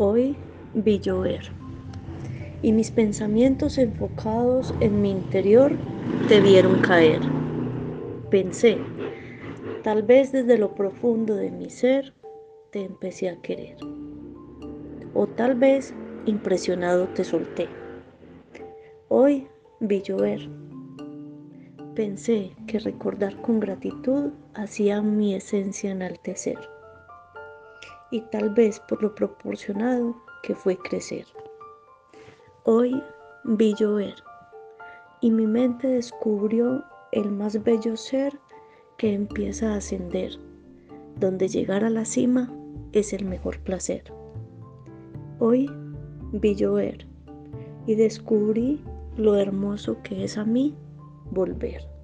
Hoy vi llover y mis pensamientos enfocados en mi interior te vieron caer. Pensé, tal vez desde lo profundo de mi ser te empecé a querer. O tal vez impresionado te solté. Hoy vi llover. Pensé que recordar con gratitud hacía mi esencia enaltecer y tal vez por lo proporcionado que fue crecer. Hoy vi llover y mi mente descubrió el más bello ser que empieza a ascender, donde llegar a la cima es el mejor placer. Hoy vi llover y descubrí lo hermoso que es a mí volver.